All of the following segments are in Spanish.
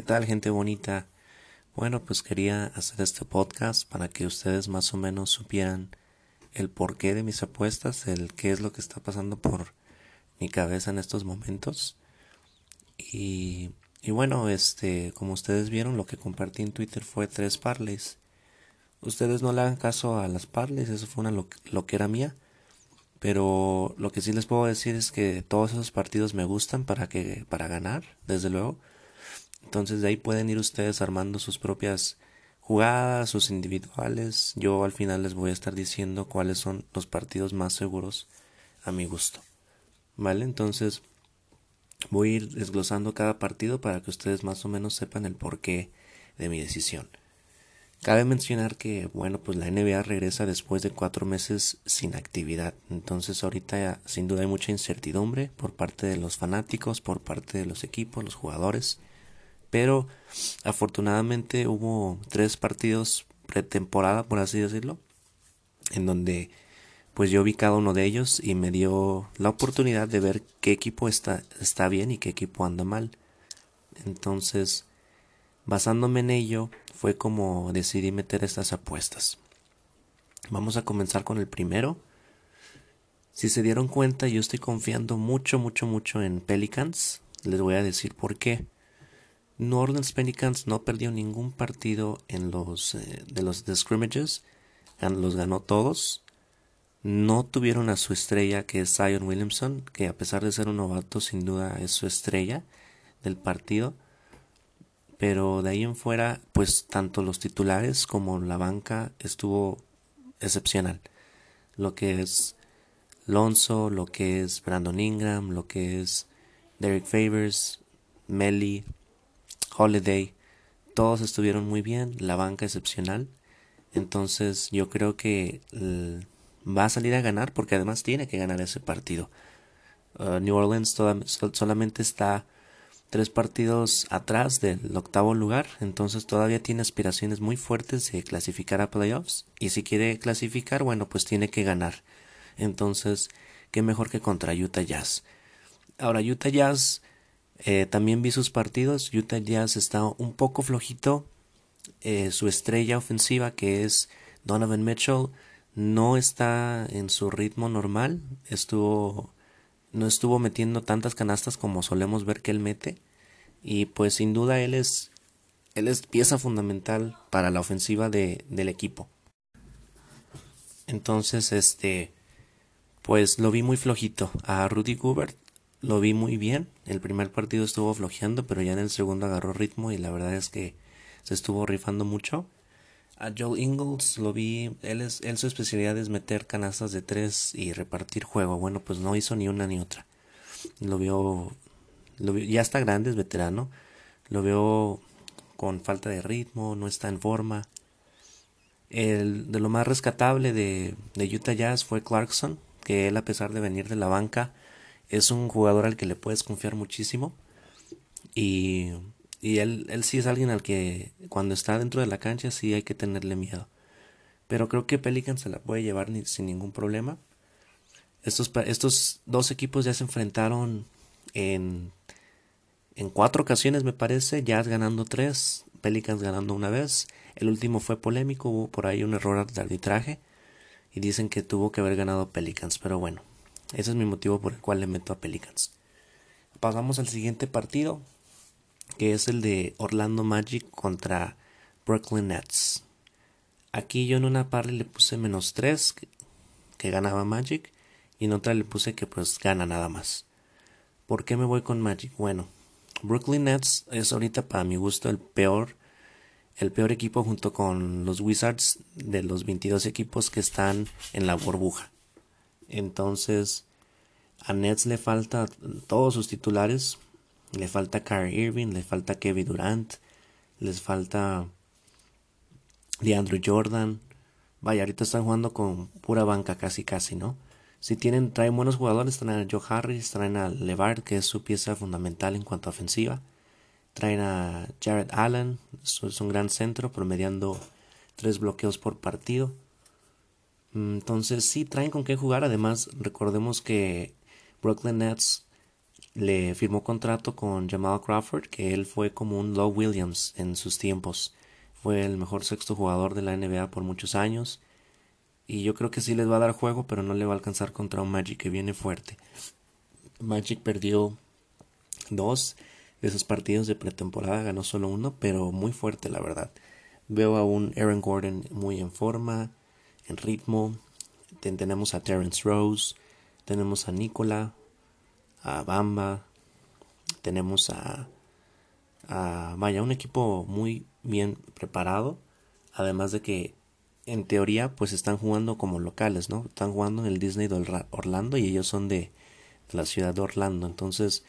¿Qué tal gente bonita? Bueno, pues quería hacer este podcast para que ustedes más o menos supieran el porqué de mis apuestas, el qué es lo que está pasando por mi cabeza en estos momentos. Y, y bueno, este, como ustedes vieron, lo que compartí en Twitter fue tres parlays. Ustedes no le hagan caso a las parlays, eso fue una lo, que era mía. Pero lo que sí les puedo decir es que todos esos partidos me gustan para que para ganar, desde luego. Entonces de ahí pueden ir ustedes armando sus propias jugadas, sus individuales. Yo al final les voy a estar diciendo cuáles son los partidos más seguros a mi gusto. ¿Vale? Entonces voy a ir desglosando cada partido para que ustedes más o menos sepan el porqué de mi decisión. Cabe mencionar que, bueno, pues la NBA regresa después de cuatro meses sin actividad. Entonces ahorita sin duda hay mucha incertidumbre por parte de los fanáticos, por parte de los equipos, los jugadores. Pero afortunadamente hubo tres partidos pretemporada, por así decirlo, en donde pues yo vi cada uno de ellos y me dio la oportunidad de ver qué equipo está, está bien y qué equipo anda mal. Entonces, basándome en ello, fue como decidí meter estas apuestas. Vamos a comenzar con el primero. Si se dieron cuenta, yo estoy confiando mucho, mucho, mucho en Pelicans. Les voy a decir por qué. New Orleans no perdió ningún partido en los eh, de los scrimmages, los ganó todos. No tuvieron a su estrella que es Zion Williamson, que a pesar de ser un novato sin duda es su estrella del partido. Pero de ahí en fuera, pues tanto los titulares como la banca estuvo excepcional. Lo que es Lonzo, lo que es Brandon Ingram, lo que es Derek Favors, Melly, Holiday, todos estuvieron muy bien, la banca excepcional. Entonces yo creo que va a salir a ganar porque además tiene que ganar ese partido. Uh, New Orleans solamente está tres partidos atrás del octavo lugar, entonces todavía tiene aspiraciones muy fuertes de clasificar a playoffs y si quiere clasificar, bueno, pues tiene que ganar. Entonces, qué mejor que contra Utah Jazz. Ahora, Utah Jazz, eh, también vi sus partidos, Utah Jazz está un poco flojito, eh, su estrella ofensiva que es Donovan Mitchell, no está en su ritmo normal, estuvo no estuvo metiendo tantas canastas como solemos ver que él mete y pues sin duda él es él es pieza fundamental para la ofensiva de, del equipo. Entonces, este pues lo vi muy flojito. A Rudy Gobert lo vi muy bien. El primer partido estuvo flojeando, pero ya en el segundo agarró ritmo y la verdad es que se estuvo rifando mucho. A Joel Ingles lo vi, él, es, él su especialidad es meter canastas de tres y repartir juego. Bueno, pues no hizo ni una ni otra. Lo vio, lo vio ya está grande, es veterano. Lo veo con falta de ritmo, no está en forma. El, de lo más rescatable de, de Utah Jazz fue Clarkson, que él a pesar de venir de la banca es un jugador al que le puedes confiar muchísimo. Y y él, él sí es alguien al que cuando está dentro de la cancha sí hay que tenerle miedo. Pero creo que Pelican se la puede llevar sin ningún problema. Estos, estos dos equipos ya se enfrentaron en, en cuatro ocasiones, me parece. Jazz ganando tres, Pelicans ganando una vez. El último fue polémico, hubo por ahí un error de arbitraje. Y dicen que tuvo que haber ganado Pelicans. Pero bueno, ese es mi motivo por el cual le meto a Pelicans. Pasamos al siguiente partido que es el de Orlando Magic contra Brooklyn Nets. Aquí yo en una parte le puse menos 3 que, ganaba Magic y en otra le puse que pues gana nada más. ¿Por qué me voy con Magic? Bueno, Brooklyn Nets es ahorita para mi gusto el peor el peor equipo junto con los Wizards de los 22 equipos que están en la burbuja. Entonces, a Nets le falta todos sus titulares, le falta Kyrie Irving, le falta Kevin Durant, les falta DeAndre Jordan. Vaya, ahorita están jugando con pura banca casi casi, ¿no? Si tienen, traen buenos jugadores, traen a Joe Harris, traen a LeVar, que es su pieza fundamental en cuanto a ofensiva. Traen a Jared Allen, es un gran centro, promediando tres bloqueos por partido. Entonces sí, traen con qué jugar. Además, recordemos que Brooklyn Nets le firmó contrato con Jamal Crawford, que él fue como un Low Williams en sus tiempos. Fue el mejor sexto jugador de la NBA por muchos años. Y yo creo que sí les va a dar juego, pero no le va a alcanzar contra un Magic que viene fuerte. Magic perdió dos de esos partidos de pretemporada, ganó solo uno, pero muy fuerte la verdad. Veo a un Aaron Gordon muy en forma, en ritmo. Tenemos a Terence Rose, tenemos a Nicola, a Bamba, tenemos a, a vaya, un equipo muy bien preparado, además de que en teoría pues están jugando como locales, ¿no? Están jugando en el Disney de Orlando y ellos son de, la ciudad de Orlando, entonces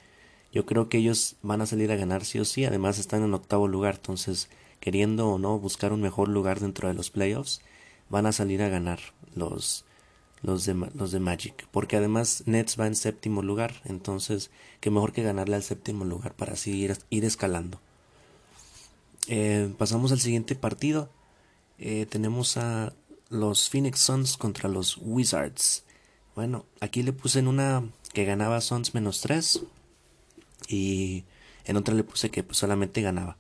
yo creo que ellos van a salir a ganar sí o sí, además están en octavo lugar, entonces queriendo o no buscar un mejor lugar dentro de los playoffs, van a salir a ganar los los de, los de Magic, porque además Nets va en séptimo lugar, entonces qué mejor que ganarle al séptimo lugar para así ir, ir escalando. Eh, pasamos al siguiente partido. Eh, tenemos a los Phoenix Suns contra los Wizards. Bueno, aquí le puse en una que ganaba Suns menos 3 y en otra le puse que pues, solamente ganaba.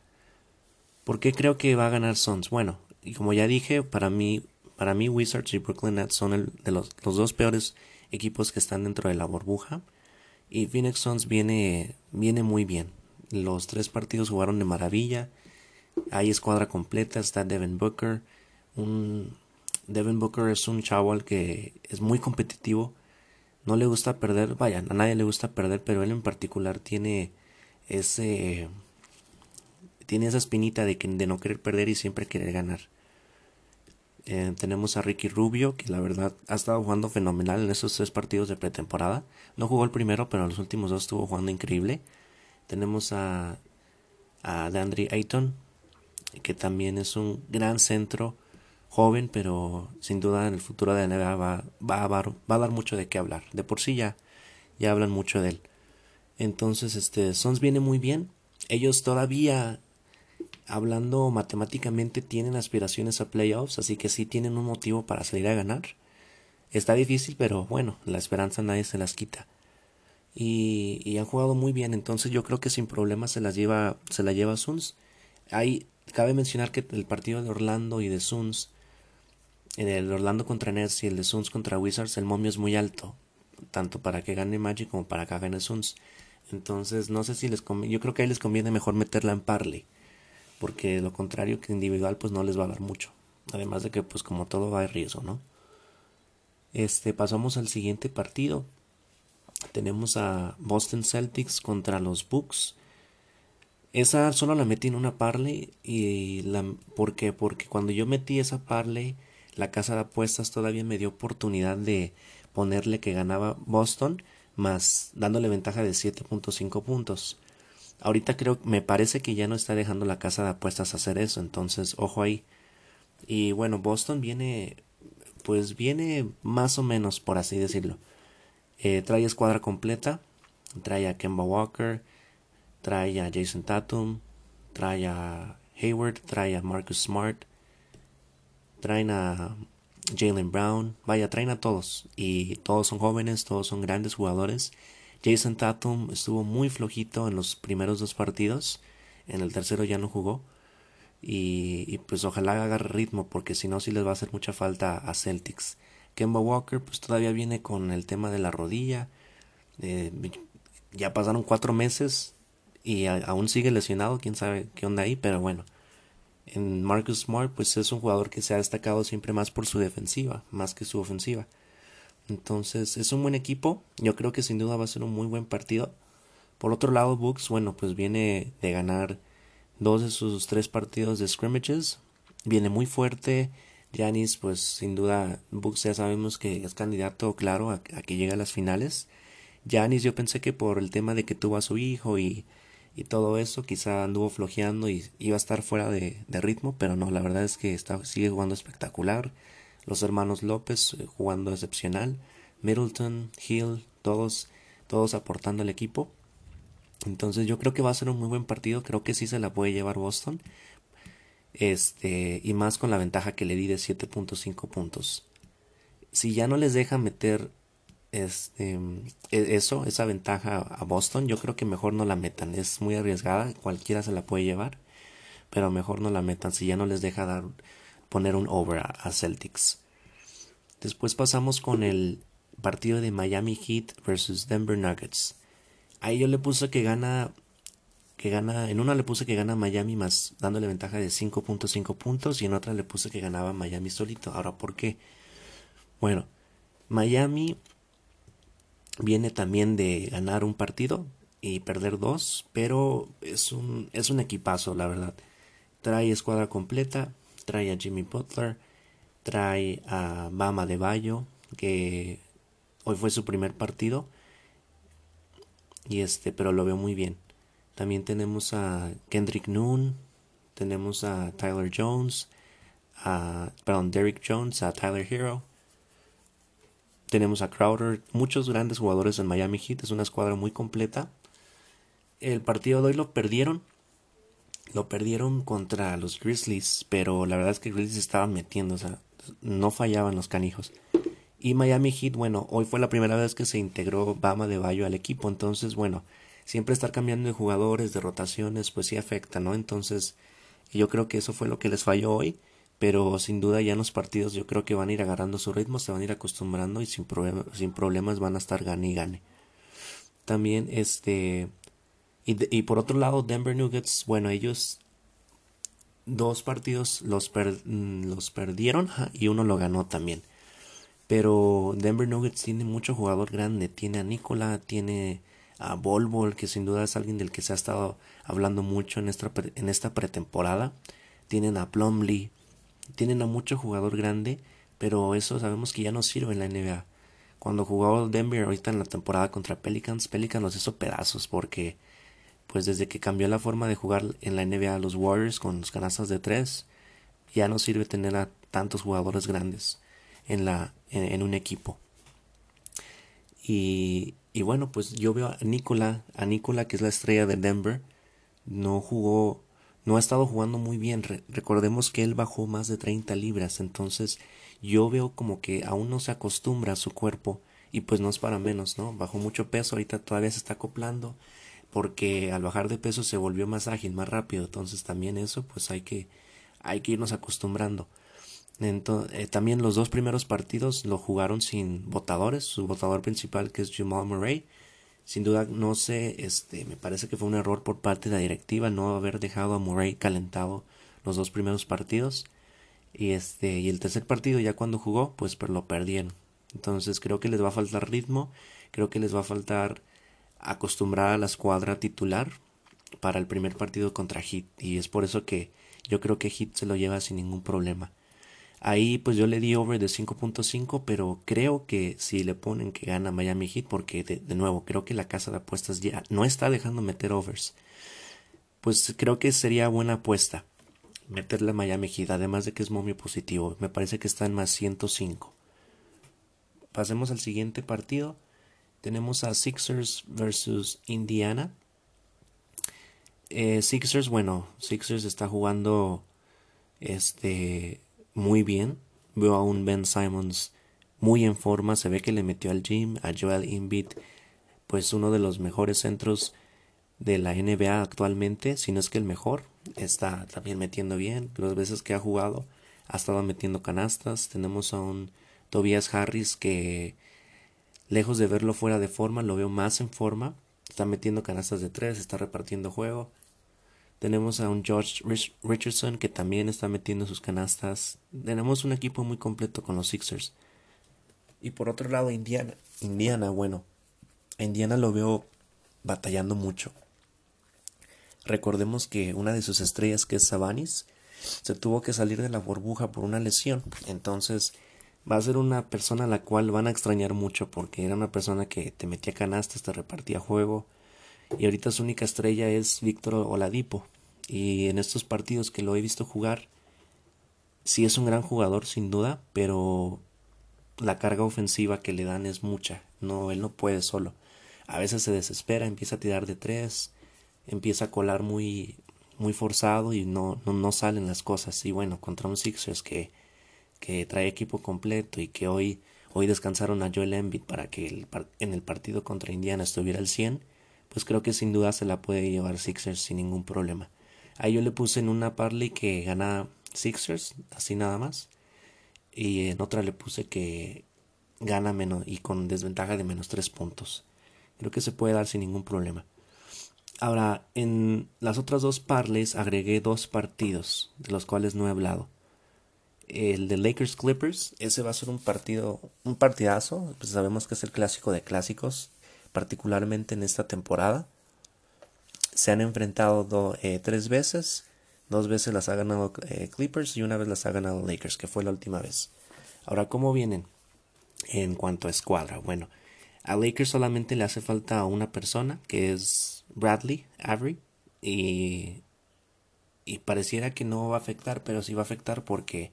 ¿Por qué creo que va a ganar Suns? Bueno, y como ya dije, para mí, para mí Wizards y Brooklyn Nets son el, de los, los dos peores equipos que están dentro de la burbuja. Y Phoenix Suns viene, viene muy bien. Los tres partidos jugaron de maravilla. Hay escuadra completa, está Devin Booker. Un, Devin Booker es un chaval que es muy competitivo. No le gusta perder, vaya, a nadie le gusta perder, pero él en particular tiene ese tiene esa espinita de, que, de no querer perder y siempre querer ganar. Eh, tenemos a Ricky Rubio, que la verdad ha estado jugando fenomenal en esos tres partidos de pretemporada. No jugó el primero, pero los últimos dos estuvo jugando increíble. Tenemos a, a Dandre Ayton, que también es un gran centro, joven, pero sin duda en el futuro de la NBA va, va a dar mucho de qué hablar. De por sí ya, ya hablan mucho de él. Entonces, este, Sons viene muy bien. Ellos todavía, hablando matemáticamente, tienen aspiraciones a playoffs, así que sí tienen un motivo para salir a ganar. Está difícil, pero bueno, la esperanza nadie se las quita. Y, y han jugado muy bien, entonces yo creo que sin problemas se las lleva, se la lleva Suns. Hay, cabe mencionar que el partido de Orlando y de Suns, el Orlando contra Nets y el de Suns contra Wizards, el momio es muy alto, tanto para que gane Magic como para que gane Suns. Entonces, no sé si les conviene, yo creo que ahí les conviene mejor meterla en parley, porque lo contrario que individual pues no les va a dar mucho. Además de que pues como todo va de riesgo, ¿no? Este, pasamos al siguiente partido. Tenemos a Boston Celtics contra los Bucks. Esa solo la metí en una parley y la ¿por qué? Porque cuando yo metí esa parley, la casa de apuestas todavía me dio oportunidad de ponerle que ganaba Boston, más dándole ventaja de 7.5 puntos. Ahorita creo, me parece que ya no está dejando la casa de apuestas hacer eso, entonces ojo ahí. Y bueno, Boston viene, pues viene más o menos, por así decirlo. Eh, trae escuadra completa, trae a Kemba Walker, trae a Jason Tatum, trae a Hayward, trae a Marcus Smart, traen a Jalen Brown, vaya, traen a todos y todos son jóvenes, todos son grandes jugadores. Jason Tatum estuvo muy flojito en los primeros dos partidos, en el tercero ya no jugó y, pues ojalá haga ritmo porque si no sí les va a hacer mucha falta a Celtics. Kemba Walker pues todavía viene con el tema de la rodilla, eh, ya pasaron cuatro meses y aún sigue lesionado, quién sabe qué onda ahí, pero bueno. En Marcus Smart, pues es un jugador que se ha destacado siempre más por su defensiva, más que su ofensiva. Entonces, es un buen equipo. Yo creo que sin duda va a ser un muy buen partido. Por otro lado, Bucks, bueno, pues viene de ganar dos de sus tres partidos de scrimmages. Viene muy fuerte. Janis, pues sin duda, Bucks ya sabemos que es candidato claro a, que llegue a las finales. Janis, yo pensé que por el tema de que tuvo a su hijo y y todo eso, quizá anduvo flojeando y iba a estar fuera de, ritmo, pero no, la verdad es que está, sigue jugando espectacular. Los hermanos López eh, jugando excepcional, Middleton, Hill, todos, todos aportando al equipo. Entonces yo creo que va a ser un muy buen partido, creo que sí se la puede llevar Boston. Este, y más con la ventaja que le di de 7.5 puntos. Si ya no les deja meter este, e, eso, esa ventaja a Boston, yo creo que mejor no la metan. Es muy arriesgada, cualquiera se la puede llevar, pero mejor no la metan si ya no les deja dar poner un over a, Celtics. Después pasamos con el partido de Miami Heat versus Denver Nuggets. Ahí yo le puse que gana que gana, en una le puse que gana Miami más dándole ventaja de 5.5 puntos y en otra le puse que ganaba Miami solito. Ahora, ¿por qué? Bueno, Miami viene también de ganar un partido y perder dos, pero es un, es un equipazo, la verdad. Trae escuadra completa, trae a Jimmy Butler, trae a Bama de Bayo, que hoy fue su primer partido. Y este, pero lo veo muy bien. También tenemos a Kendrick Noon, tenemos a Tyler Jones, a, perdón, Derrick Jones, a Tyler Hero, tenemos a Crowder, muchos grandes jugadores en Miami Heat, es una escuadra muy completa. El partido de hoy lo perdieron, lo perdieron contra los Grizzlies, pero la verdad es que Grizzlies estaban metiendo, o sea, no fallaban los canijos. Y Miami Heat, bueno, hoy fue la primera vez que se integró Bama de Bayo al equipo, entonces, bueno, siempre estar cambiando de jugadores, de rotaciones, pues sí afecta, ¿no? Entonces, yo creo que eso fue lo que les falló hoy pero sin duda ya en los partidos yo creo que van a ir agarrando su ritmo, se van a ir acostumbrando y sin, sin problemas van a estar gane y gane. También este y, por otro lado Denver Nuggets, bueno, ellos dos partidos los, mm, los perdieron y uno lo ganó también. Pero Denver Nuggets tiene mucho jugador grande, tiene a Nicola, tiene a Bol Bol, que sin duda es alguien del que se ha estado hablando mucho en esta, en esta pretemporada. Tienen a Plumlee, tienen a mucho jugador grande, pero eso sabemos que ya no sirve en la NBA. Cuando jugaba Denver ahorita en la temporada contra Pelicans, Pelicans los hizo pedazos porque pues desde que cambió la forma de jugar en la NBA los Warriors con los canastas de tres, ya no sirve tener a tantos jugadores grandes en la en, un equipo. Y, y bueno, pues yo veo a Nicola, a Nicola que es la estrella de Denver, no jugó no ha estado jugando muy bien. recordemos que él bajó más de 30 libras, entonces yo veo como que aún no se acostumbra a su cuerpo y pues no es para menos, ¿no? Bajó mucho peso, ahorita todavía se está acoplando porque al bajar de peso se volvió más ágil, más rápido, entonces también eso pues hay que hay que irnos acostumbrando. Entonces, eh, también los dos primeros partidos lo jugaron sin votadores, su votador principal que es Jamal Murray sin duda, no sé, este, me parece que fue un error por parte de la directiva no haber dejado a Murray calentado los dos primeros partidos. Y este, y el tercer partido ya cuando jugó, pues lo perdieron. Entonces creo que les va a faltar ritmo, creo que les va a faltar acostumbrar a la escuadra titular para el primer partido contra Hit. Y es por eso que yo creo que Hit se lo lleva sin ningún problema. Ahí pues yo le di over de 5.5, pero creo que si le ponen que gana Miami Heat, porque de, nuevo creo que la casa de apuestas ya no está dejando meter overs, pues creo que sería buena apuesta meterle a Miami Heat, además de que es momio positivo, me parece que está en más 105. Pasemos al siguiente partido. Tenemos a Sixers versus Indiana. Eh, Sixers, bueno, Sixers está jugando este muy bien. Veo a un Ben Simons muy en forma. Se ve que le metió al gym. A Joel Embiid, pues uno de los mejores centros de la NBA actualmente, si no es que el mejor. Está también metiendo bien. Las veces que ha jugado ha estado metiendo canastas. Tenemos a un Tobias Harris que lejos de verlo fuera de forma, lo veo más en forma. Está metiendo canastas de tres, está repartiendo juego. Tenemos a un George Richardson que también está metiendo sus canastas. Tenemos un equipo muy completo con los Sixers. Y por otro lado, Indiana. Indiana, bueno. Indiana lo veo batallando mucho. Recordemos que una de sus estrellas, que es Sabanis, se tuvo que salir de la burbuja por una lesión. Entonces, va a ser una persona a la cual van a extrañar mucho porque era una persona que te metía canastas, te repartía juego y ahorita su única estrella es Víctor Oladipo. Y en estos partidos que lo he visto jugar, sí es un gran jugador sin duda, pero la carga ofensiva que le dan es mucha. No, él no puede solo. A veces se desespera, empieza a tirar de tres, empieza a colar muy, muy forzado y no, no, no salen las cosas. Y bueno, contra un Sixers que, que trae equipo completo y que hoy, Hoy descansaron a Joel Embiid para que en el partido contra Indiana estuviera al 100. Pues creo que sin duda se la puede llevar Sixers sin ningún problema. Ahí yo le puse en una parley que gana Sixers, así nada más. Y en otra le puse que gana menos y con desventaja de menos 3 puntos. Creo que se puede dar sin ningún problema. Ahora, en las otras dos parles agregué dos partidos, de los cuales no he hablado. El de Lakers Clippers, ese va a ser un partido, un partidazo, pues sabemos que es el clásico de clásicos, particularmente en esta temporada. Se han enfrentado eh, tres veces, dos veces las ha ganado eh, Clippers y una vez las ha ganado Lakers, que fue la última vez. Ahora, ¿cómo vienen en cuanto a escuadra? Bueno, a Lakers solamente le hace falta una persona, que es Bradley, Avery, y, y pareciera que no va a afectar, pero sí va a afectar porque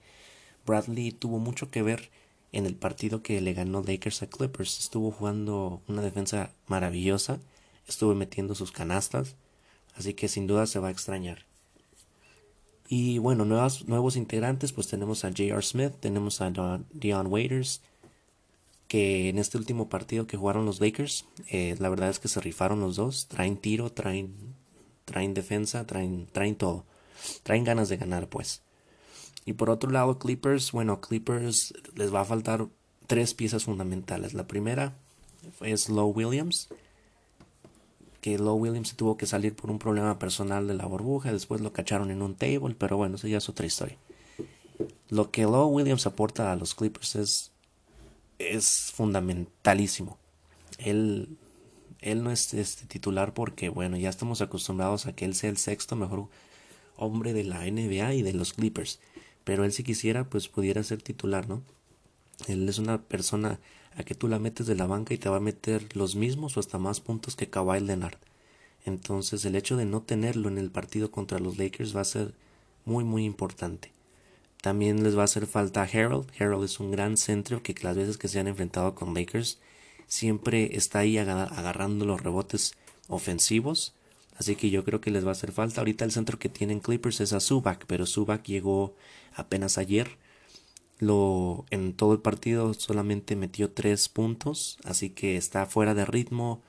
Bradley tuvo mucho que ver en el partido que le ganó Lakers a Clippers. Estuvo jugando una defensa maravillosa, estuvo metiendo sus canastas, así que sin duda se va a extrañar. Y bueno, nuevos, integrantes, pues tenemos a J.R. Smith, tenemos a Dion Waiters, que en este último partido que jugaron los Lakers, eh, la verdad es que se rifaron los dos, traen tiro, traen, traen defensa, traen, traen todo, traen ganas de ganar pues. Y por otro lado Clippers, bueno, Clippers les va a faltar tres piezas fundamentales. La primera es Low Williams, que Low Williams tuvo que salir por un problema personal de la burbuja, después lo cacharon en un table, pero bueno, eso ya es otra historia. Lo que Low Williams aporta a los Clippers es es fundamentalísimo. Él, él no es este titular porque, bueno, ya estamos acostumbrados a que él sea el sexto mejor hombre de la NBA y de los Clippers. Pero él si quisiera, pues pudiera ser titular, ¿no? Él es una persona a que tú la metes de la banca y te va a meter los mismos o hasta más puntos que Kawhi Leonard. Entonces el hecho de no tenerlo en el partido contra los Lakers va a ser muy muy importante. También les va a hacer falta a Harold. Harold es un gran centro que las veces que se han enfrentado con Lakers siempre está ahí agarrando los rebotes ofensivos. Así que yo creo que les va a hacer falta. Ahorita el centro que tienen Clippers es a Zubac, pero Zubac llegó apenas ayer. Lo, en todo el partido solamente metió tres puntos, así que está fuera de ritmo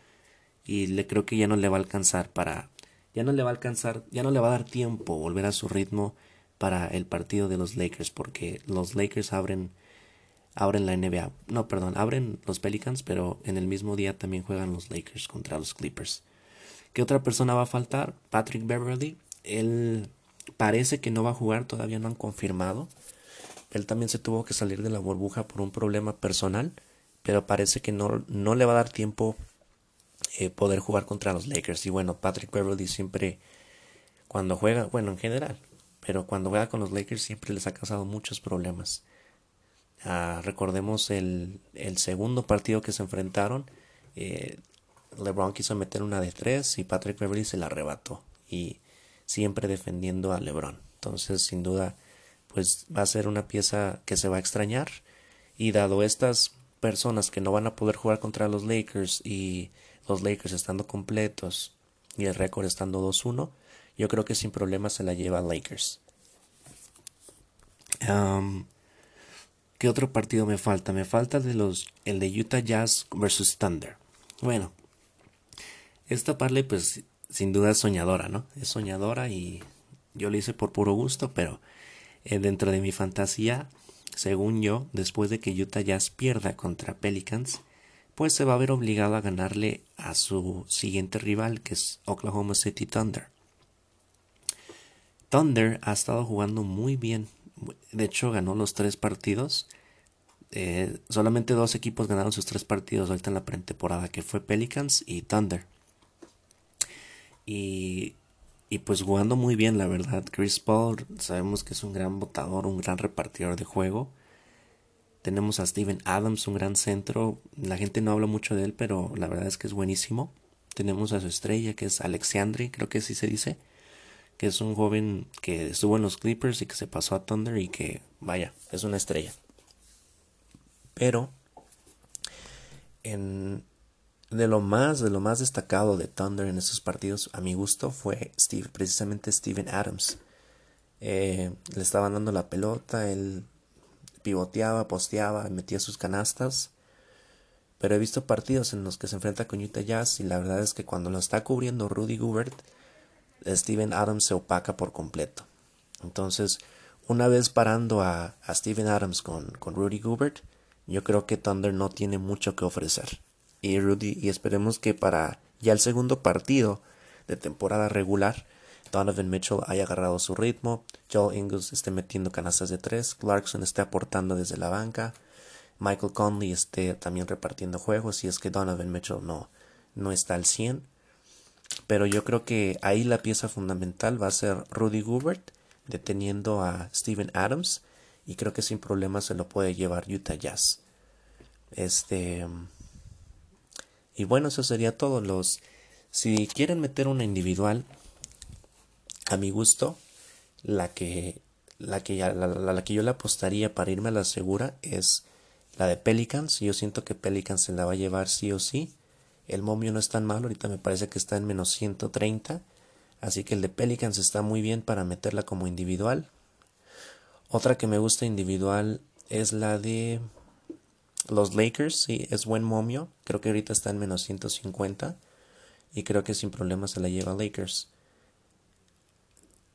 y le creo que ya no le va a alcanzar para, ya no le va a alcanzar, ya no le va a dar tiempo volver a su ritmo para el partido de los Lakers porque los Lakers abren abren la NBA. No, perdón, abren los Pelicans, pero en el mismo día también juegan los Lakers contra los Clippers. ¿Qué otra persona va a faltar? Patrick Beverly. Él parece que no va a jugar, todavía no han confirmado. Él también se tuvo que salir de la burbuja por un problema personal, pero parece que no, no le va a dar tiempo eh, poder jugar contra los Lakers. Y bueno, Patrick Beverly siempre, cuando juega, bueno, en general, pero cuando juega con los Lakers siempre les ha causado muchos problemas. Ah, recordemos el, el, segundo partido que se enfrentaron. Eh, LeBron quiso meter una de tres y Patrick Beverly se la arrebató. Y siempre defendiendo a LeBron. Entonces, sin duda, pues va a ser una pieza que se va a extrañar. Y dado estas personas que no van a poder jugar contra los Lakers y los Lakers estando completos y el récord estando 2-1, yo creo que sin problemas se la lleva Lakers. ¿Qué otro partido me falta? Me falta de los, el de Utah Jazz versus Thunder. Bueno, esta parle pues sin duda es soñadora, ¿no? Es soñadora y yo lo hice por puro gusto, pero eh, dentro de mi fantasía, según yo, después de que Utah Jazz pierda contra Pelicans, pues se va a ver obligado a ganarle a su siguiente rival, que es Oklahoma City Thunder. Thunder ha estado jugando muy bien. De hecho, ganó los tres partidos. Eh, solamente dos equipos ganaron sus tres partidos ahorita en la pretemporada, que fue Pelicans y Thunder. Y, y pues jugando muy bien, la verdad. Chris Paul, sabemos que es un gran votador, un gran repartidor de juego. Tenemos a Steven Adams, un gran centro. La gente no habla mucho de él, pero la verdad es que es buenísimo. Tenemos a su estrella, que es Alexandre, creo que así se dice que es un joven que estuvo en los Clippers y que se pasó a Thunder y que, vaya, es una estrella. Pero, en, de lo más, de lo más destacado de Thunder en esos partidos, a mi gusto, fue Steve, precisamente Steven Adams. Eh, le estaban dando la pelota, él pivoteaba, posteaba, metía sus canastas. Pero he visto partidos en los que se enfrenta con Utah Jazz y la verdad es que cuando lo está cubriendo Rudy Gobert, Steven Adams se opaca por completo. Entonces, una vez parando a, Steven Adams con, con Rudy Gobert, yo creo que Thunder no tiene mucho que ofrecer. Y Rudy, y esperemos que para ya el segundo partido de temporada regular, Donovan Mitchell haya agarrado su ritmo, Joel Ingles esté metiendo canastas de tres, Clarkson esté aportando desde la banca, Michael Conley esté también repartiendo juegos, y es que Donovan Mitchell no, no está al 100. Pero yo creo que ahí la pieza fundamental va a ser Rudy Gobert deteniendo a Steven Adams y creo que sin problema se lo puede llevar Utah Jazz. Este y bueno, eso sería todo. Los si quieren meter una individual a mi gusto, la que la que, la, la, que yo le apostaría para irme a la segura es la de Pelicans. Yo siento que Pelicans se la va a llevar sí o sí. El momio no es tan malo, ahorita me parece que está en menos 130. Así que el de Pelicans está muy bien para meterla como individual. Otra que me gusta individual es la de los Lakers. Sí, es buen momio. Creo que ahorita está en menos 150. Y creo que sin problema se la lleva Lakers.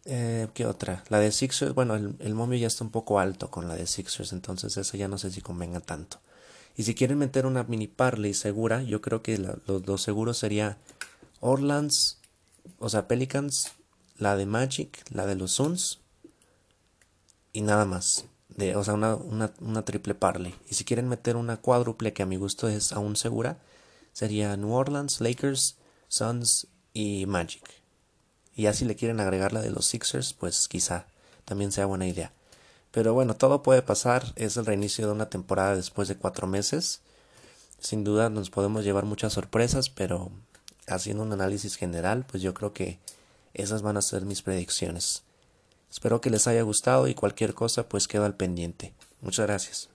Eh, ¿Qué otra? La de Sixers. Bueno, el, momio ya está un poco alto con la de Sixers. Entonces esa ya no sé si convenga tanto. Y si quieren meter una mini parley segura, yo creo que los dos seguros sería Orlands o sea, Pelicans, la de Magic, la de los Suns y nada más. De, o sea, una, una, una triple parley. Y si quieren meter una cuádruple que a mi gusto es aún segura, sería New Orleans, Lakers, Suns y Magic. Y ya si le quieren agregar la de los Sixers, pues quizá también sea buena idea. Pero bueno, todo puede pasar. Es el reinicio de una temporada después de cuatro meses. Sin duda nos podemos llevar muchas sorpresas, pero haciendo un análisis general, pues yo creo que esas van a ser mis predicciones. Espero que les haya gustado y cualquier cosa pues quedo al pendiente. Muchas gracias.